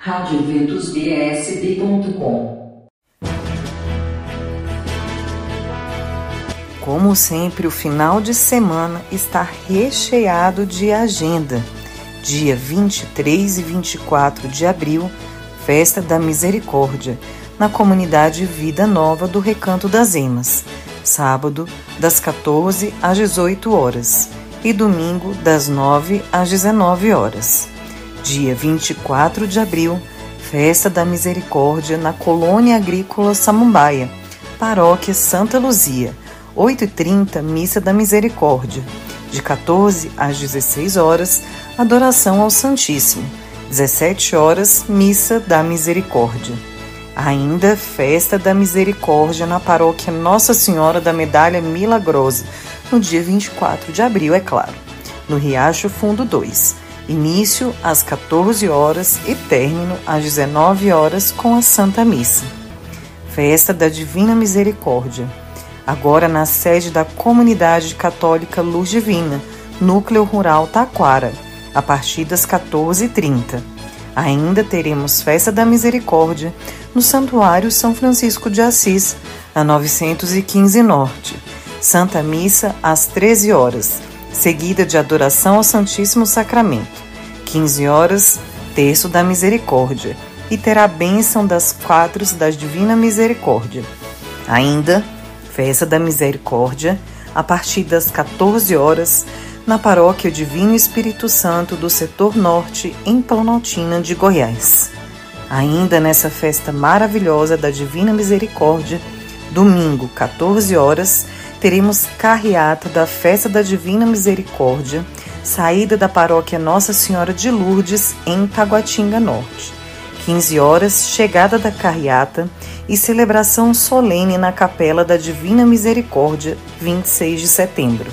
radioventusbsb.com Como sempre, o final de semana está recheado de agenda. Dia 23 e 24 de abril, Festa da Misericórdia, na comunidade Vida Nova do Recanto das Emas. Sábado, das 14 às 18 horas e domingo, das 9 às 19 horas. Dia 24 de abril, Festa da Misericórdia na Colônia Agrícola Samambaia, Paróquia Santa Luzia, 8h30, Missa da Misericórdia. De 14 às 16 horas, Adoração ao Santíssimo. 17 horas, Missa da Misericórdia. Ainda Festa da Misericórdia na Paróquia Nossa Senhora da Medalha Milagrosa, no dia 24 de abril, é claro, no Riacho Fundo 2. Início às 14 horas e término às 19 horas com a Santa Missa. Festa da Divina Misericórdia. Agora na sede da Comunidade Católica Luz Divina, Núcleo Rural Taquara, a partir das 14h30. Ainda teremos Festa da Misericórdia no Santuário São Francisco de Assis, a 915 Norte. Santa Missa às 13 horas, seguida de adoração ao Santíssimo Sacramento. 15 horas, Terço da Misericórdia, e terá a bênção das quatro da Divina Misericórdia. Ainda, Festa da Misericórdia, a partir das 14 horas, na Paróquia Divino Espírito Santo do Setor Norte, em Planaltina de Goiás. Ainda nessa festa maravilhosa da Divina Misericórdia, domingo, 14 horas, teremos carreata da Festa da Divina Misericórdia, saída da paróquia Nossa Senhora de Lourdes, em Taguatinga Norte. 15 horas, chegada da carreata e celebração solene na Capela da Divina Misericórdia, 26 de setembro.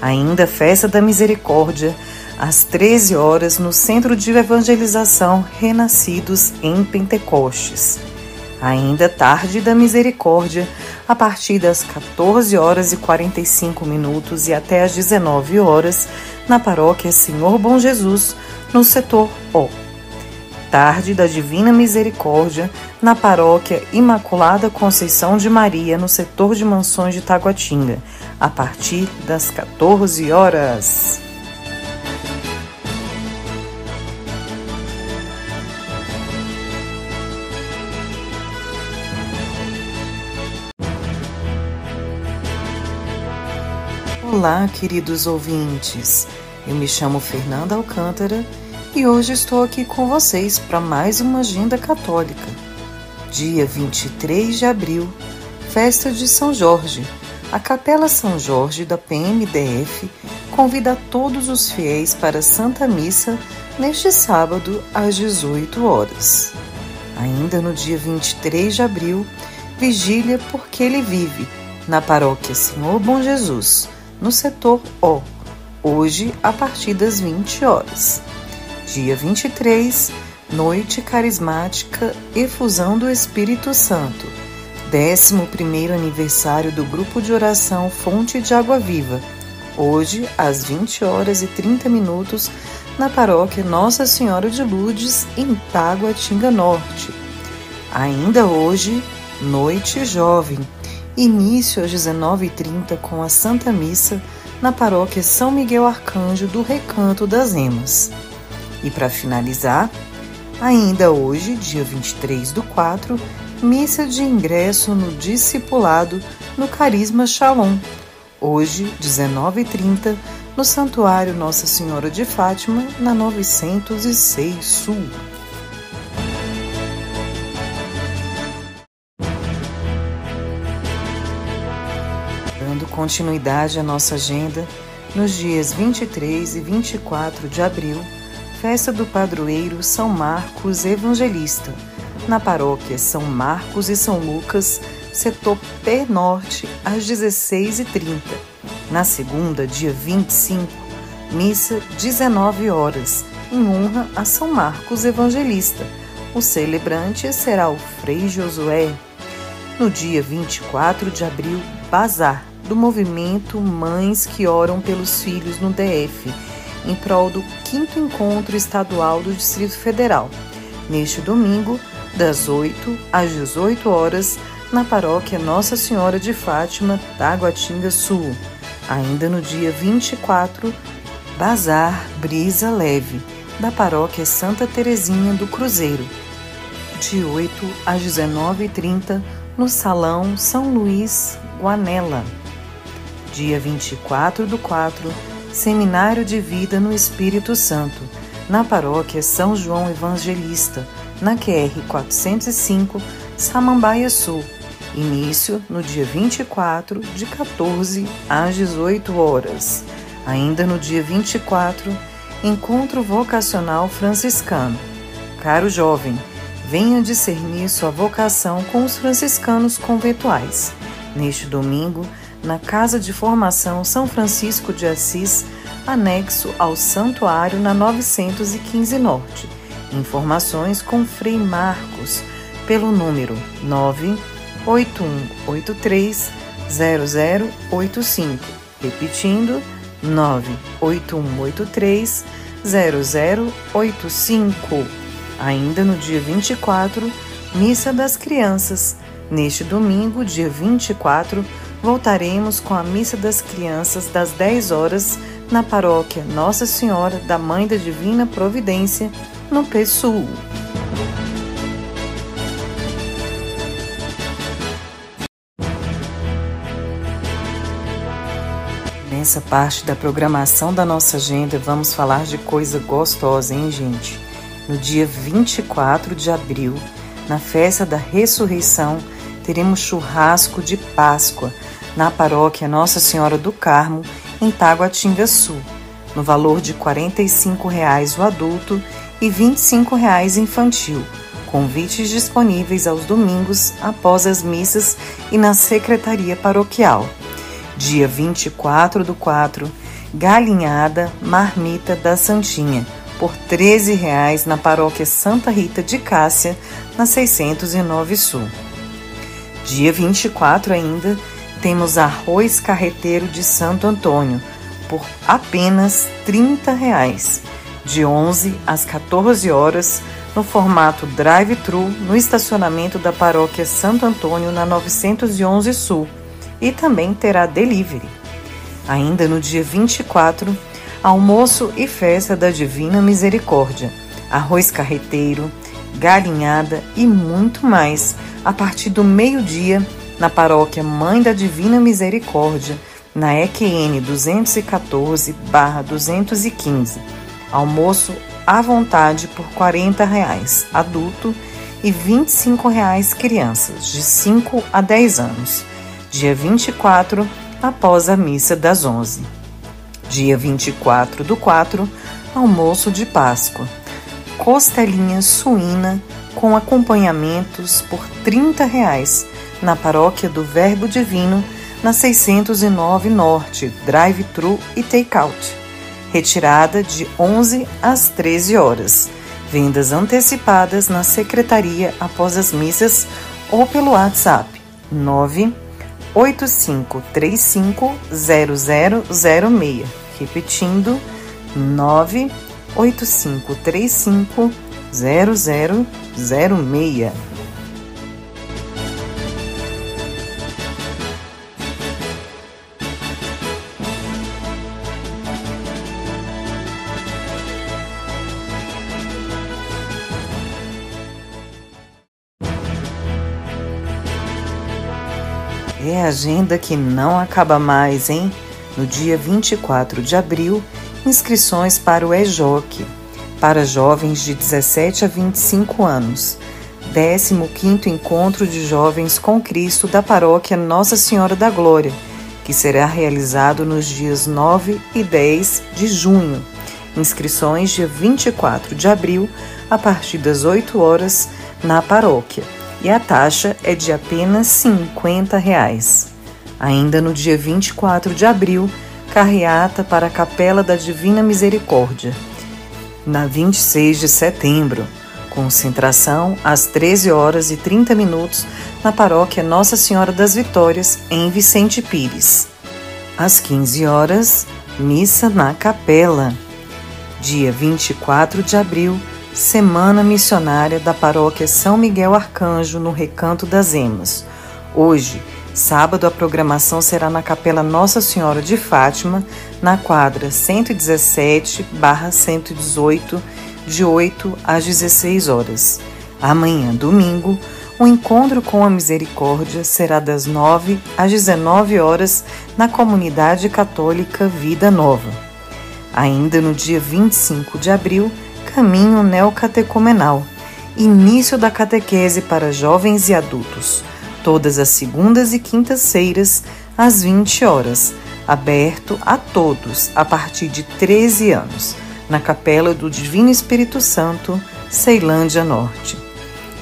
Ainda Festa da Misericórdia, às 13 horas, no Centro de Evangelização Renascidos em Pentecostes. Ainda Tarde da Misericórdia, a partir das 14 horas e 45 minutos e até às 19 horas, na paróquia Senhor Bom Jesus, no setor O. Tarde da Divina Misericórdia, na paróquia Imaculada Conceição de Maria, no setor de Mansões de Taguatinga, a partir das 14 horas. Olá, queridos ouvintes. Eu me chamo Fernanda Alcântara e hoje estou aqui com vocês para mais uma agenda católica. Dia 23 de abril, festa de São Jorge. A Capela São Jorge da PMDF convida todos os fiéis para Santa Missa neste sábado às 18 horas. Ainda no dia 23 de abril, vigília porque ele vive na paróquia Senhor Bom Jesus no setor O, hoje a partir das 20 horas. Dia 23, Noite Carismática Efusão do Espírito Santo, 11 aniversário do Grupo de Oração Fonte de Água Viva, hoje às 20 horas e 30 minutos, na paróquia Nossa Senhora de Lourdes, em Taguatinga Norte. Ainda hoje, Noite Jovem, Início às 19h30 com a Santa Missa na paróquia São Miguel Arcanjo do Recanto das Emas. E para finalizar, ainda hoje, dia 23 do 4, missa de ingresso no discipulado no Carisma Shalom. Hoje, 19h30, no Santuário Nossa Senhora de Fátima, na 906 Sul. Continuidade à nossa agenda, nos dias 23 e 24 de abril, festa do padroeiro São Marcos Evangelista, na paróquia São Marcos e São Lucas, setor P Norte, às 16h30. Na segunda, dia 25, missa 19 horas, em honra a São Marcos Evangelista. O celebrante será o Frei Josué. No dia 24 de abril, bazar do movimento Mães que Oram pelos Filhos no DF, em prol do 5 Encontro Estadual do Distrito Federal. neste domingo, das 8 às 18 horas, na paróquia Nossa Senhora de Fátima, Taguatinga Sul. Ainda no dia 24, Bazar Brisa Leve, da paróquia Santa Terezinha do Cruzeiro, de 8 às 19h30, no Salão São Luís, Guanela. Dia 24 do 4, Seminário de Vida no Espírito Santo, na paróquia São João Evangelista, na QR 405, Samambaia Sul. Início no dia 24, de 14 às 18 horas. Ainda no dia 24, Encontro Vocacional Franciscano. Caro jovem, venha discernir sua vocação com os franciscanos conventuais. Neste domingo, na Casa de Formação São Francisco de Assis, anexo ao Santuário na 915 Norte. Informações com Frei Marcos, pelo número 98183 0085. Repetindo, 98183 0085. Ainda no dia 24, Missa das Crianças. Neste domingo, dia 24, voltaremos com a Missa das Crianças das 10 horas na paróquia Nossa Senhora da Mãe da Divina Providência, no PSUL. Nessa parte da programação da nossa agenda, vamos falar de coisa gostosa, hein, gente? No dia 24 de abril, na festa da ressurreição, teremos churrasco de Páscoa na paróquia Nossa Senhora do Carmo, em Taguatinga Sul, no valor de 45 reais o adulto e 25 reais infantil. Convites disponíveis aos domingos após as missas e na secretaria paroquial. Dia 24 do 4, galinhada marmita da Santinha, por 13 reais na paróquia Santa Rita de Cássia, na 609 Sul. Dia 24 ainda, temos arroz carreteiro de Santo Antônio, por apenas 30 reais, de 11 às 14 horas, no formato drive-thru no estacionamento da paróquia Santo Antônio na 911 Sul e também terá delivery. Ainda no dia 24, almoço e festa da Divina Misericórdia, arroz carreteiro, galinhada e muito mais a partir do meio-dia na paróquia Mãe da Divina Misericórdia, na EQN 214/215. Almoço à vontade por 40 reais, adulto e 25 reais crianças de 5 a 10 anos. Dia 24, após a missa das 11. Dia 24 do 4, almoço de Páscoa. Costelinha suína com acompanhamentos por 30 reais na paróquia do Verbo Divino, na 609 Norte, drive-thru e take-out retirada de 11 às 13 horas. Vendas antecipadas na secretaria após as missas ou pelo WhatsApp 985350006. Repetindo, 985350006. É agenda que não acaba mais, hein? No dia 24 de abril, inscrições para o EJOC, para jovens de 17 a 25 anos. 15º Encontro de Jovens com Cristo da Paróquia Nossa Senhora da Glória, que será realizado nos dias 9 e 10 de junho. Inscrições dia 24 de abril, a partir das 8 horas, na paróquia e a taxa é de apenas 50 reais. Ainda no dia 24 de abril, carreata para a Capela da Divina Misericórdia. Na 26 de setembro, concentração às 13 horas e 30 minutos na paróquia Nossa Senhora das Vitórias, em Vicente Pires. Às 15 horas, missa na capela. Dia 24 de abril, Semana Missionária da Paróquia São Miguel Arcanjo, no Recanto das Emas. Hoje, sábado, a programação será na Capela Nossa Senhora de Fátima, na quadra 117/118, de 8 às 16 horas. Amanhã, domingo, o encontro com a misericórdia será das 9 às 19 horas na comunidade católica Vida Nova. Ainda no dia 25 de abril, caminho neocatecumenal, início da catequese para jovens e adultos, todas as segundas e quintas-feiras, às 20 horas, aberto a todos a partir de 13 anos, na Capela do Divino Espírito Santo, Ceilândia Norte.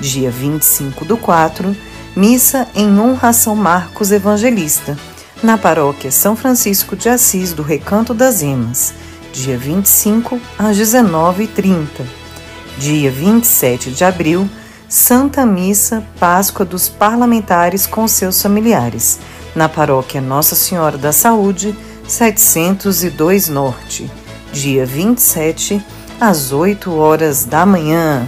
Dia 25 do 4, missa em honra a São Marcos Evangelista, na paróquia São Francisco de Assis do Recanto das Emas, dia 25 às 19h30. Dia 27 de abril, Santa Missa Páscoa dos Parlamentares com seus familiares, na paróquia Nossa Senhora da Saúde, 702 Norte, dia 27 às 8 horas da manhã.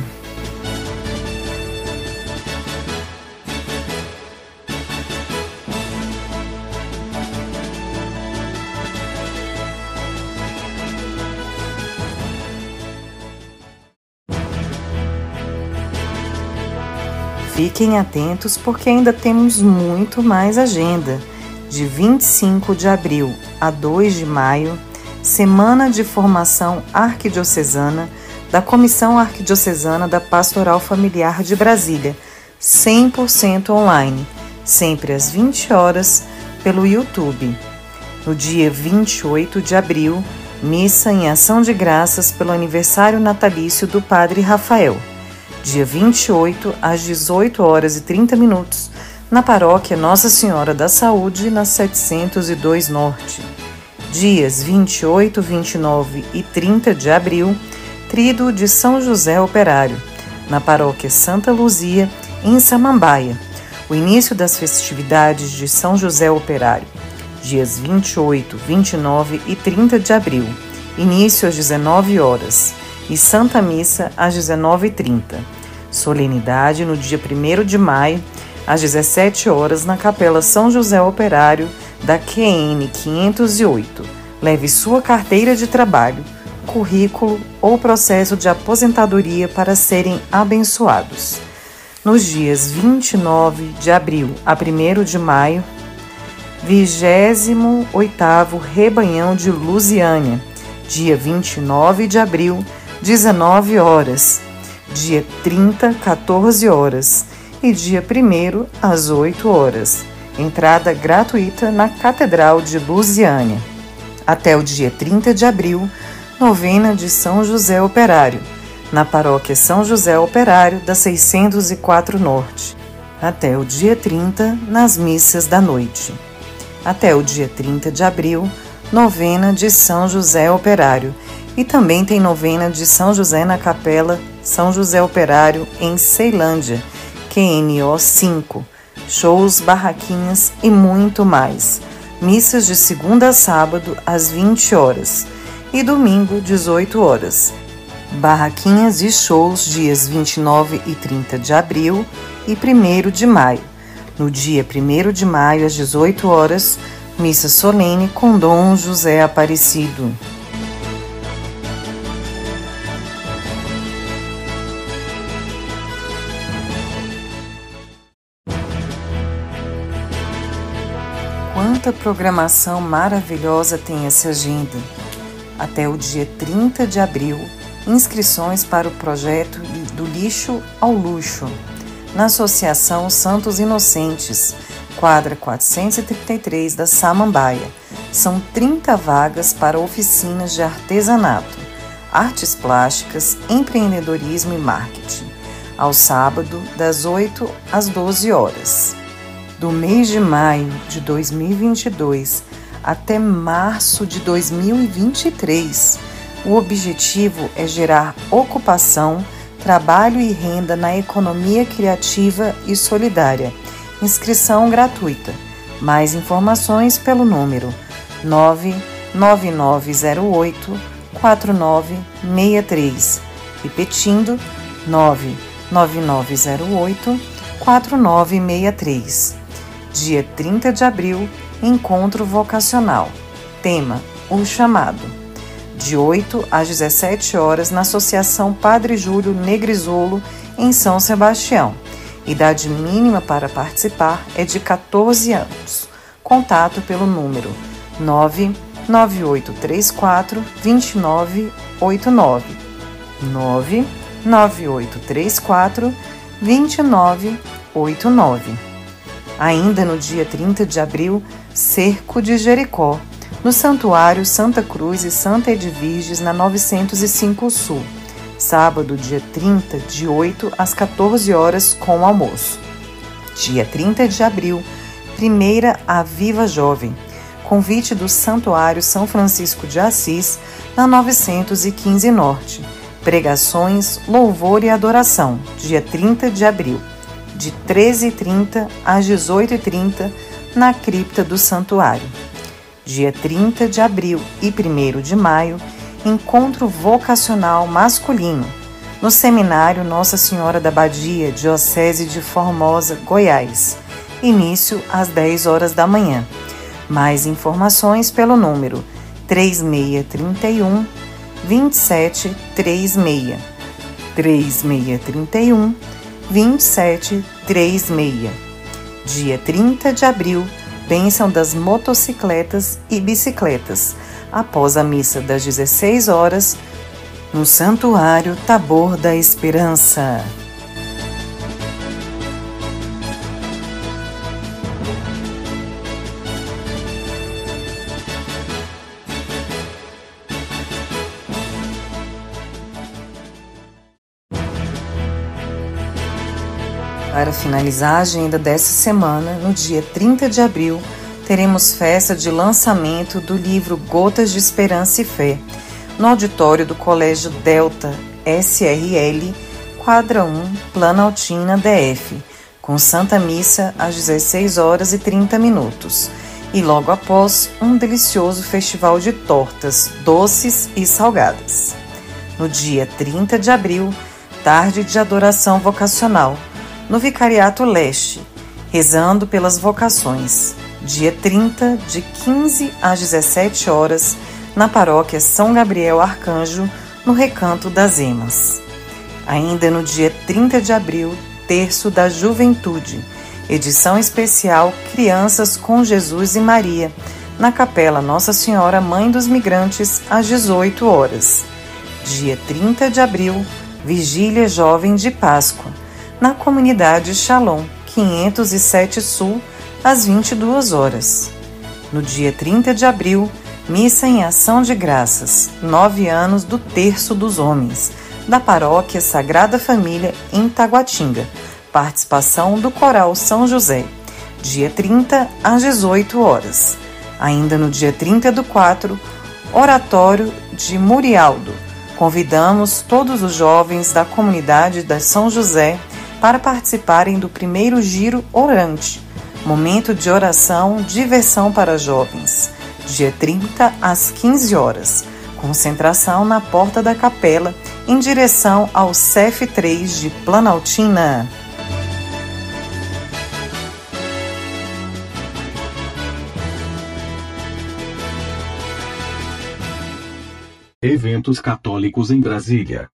Fiquem atentos porque ainda temos muito mais agenda. De 25 de abril a 2 de maio, Semana de Formação Arquidiocesana da Comissão Arquidiocesana da Pastoral Familiar de Brasília, 100% online, sempre às 20 horas pelo YouTube. No dia 28 de abril, missa em ação de graças pelo aniversário natalício do Padre Rafael dia 28, às 18 horas e 30 minutos, na paróquia Nossa Senhora da Saúde, na 702 Norte. Dias 28, 29 e 30 de abril, Trido de São José Operário, na paróquia Santa Luzia, em Samambaia. O início das festividades de São José Operário, dias 28, 29 e 30 de abril, início às 19 horas e Santa Missa às 19h30. Solenidade no dia 1 de maio, às 17 horas, na Capela São José Operário da QN 508. Leve sua carteira de trabalho, currículo ou processo de aposentadoria para serem abençoados. Nos dias 29 de abril a 1 de maio, 28º Rebanhão de Lusiânia, dia 29 de abril, 19 horas, dia 30, 14 horas e dia 1 às 8 horas. Entrada gratuita na Catedral de Lusiânia. Até o dia 30 de abril, novena de São José Operário, na paróquia São José Operário da 604 Norte. Até o dia 30, nas missas da noite. Até o dia 30 de abril, novena de São José Operário e também tem novena de São José na Capela São José Operário em Ceilândia, QNO 5, shows, barraquinhas e muito mais. Missas de segunda a sábado às 20 horas e domingo 18 horas. Barraquinhas e shows dias 29 e 30 de abril e 1 de maio. No dia 1 de maio às 18 horas, missa solene com Dom José Aparecido. Quanta programação maravilhosa tem essa agenda! Até o dia 30 de abril, inscrições para o projeto Do Lixo ao Luxo, na Associação Santos Inocentes, quadra 433 da Samambaia. São 30 vagas para oficinas de artesanato, artes plásticas, empreendedorismo e marketing, ao sábado, das 8 às 12 horas do mês de maio de 2022 até março de 2023. O objetivo é gerar ocupação, trabalho e renda na economia criativa e solidária. Inscrição gratuita. Mais informações pelo número 99908 4963 Repetindo, 99908 4963. Dia 30 de abril, encontro vocacional. Tema: O chamado. De 8 às 17 horas na Associação Padre Júlio Negrisolo, em São Sebastião. Idade mínima para participar é de 14 anos. Contato pelo número 99834 2989 99834 2989. Ainda no dia 30 de abril, Cerco de Jericó, no Santuário Santa Cruz e Santa Edviges, na 905 Sul. Sábado, dia 30, de 8 às 14 horas, com almoço. Dia 30 de abril, primeira a Viva Jovem. Convite do Santuário São Francisco de Assis, na 915 Norte Pregações, Louvor e Adoração, dia 30 de abril, de 13h30 às 18h30, na cripta do Santuário. Dia 30 de abril e 1 de maio, encontro vocacional masculino, no Seminário Nossa Senhora da Badia, Diocese de Formosa, Goiás. Início às 10 horas da manhã. Mais informações pelo número 3631 2736. 3631 2736. Dia 30 de abril, bênção das motocicletas e bicicletas, após a missa das 16 horas, no Santuário Tabor da Esperança. Finalizar a agenda dessa semana, no dia 30 de abril, teremos festa de lançamento do livro Gotas de Esperança e Fé, no auditório do Colégio Delta SRL, quadra 1, Planaltina DF, com Santa Missa às 16 horas e 30 minutos. E logo após, um delicioso festival de tortas, doces e salgadas. No dia 30 de abril, tarde de adoração vocacional no Vicariato Leste, rezando pelas vocações, dia 30, de 15 às 17 horas, na paróquia São Gabriel Arcanjo, no Recanto das Emas. Ainda no dia 30 de abril, Terço da Juventude, edição especial Crianças com Jesus e Maria, na Capela Nossa Senhora Mãe dos Migrantes, às 18 horas. Dia 30 de abril, Vigília Jovem de Páscoa na comunidade Shalom, 507 Sul, às 22 horas. No dia 30 de abril, missa em ação de graças, nove anos do Terço dos Homens, da Paróquia Sagrada Família em Taguatinga. Participação do Coral São José, dia 30 às 18 horas. Ainda no dia 30 do 4, Oratório de Murialdo. Convidamos todos os jovens da comunidade da São José para participarem do primeiro giro orante, momento de oração, diversão para jovens, dia 30 às 15 horas. Concentração na porta da capela, em direção ao CEF3 de Planaltina. Eventos católicos em Brasília.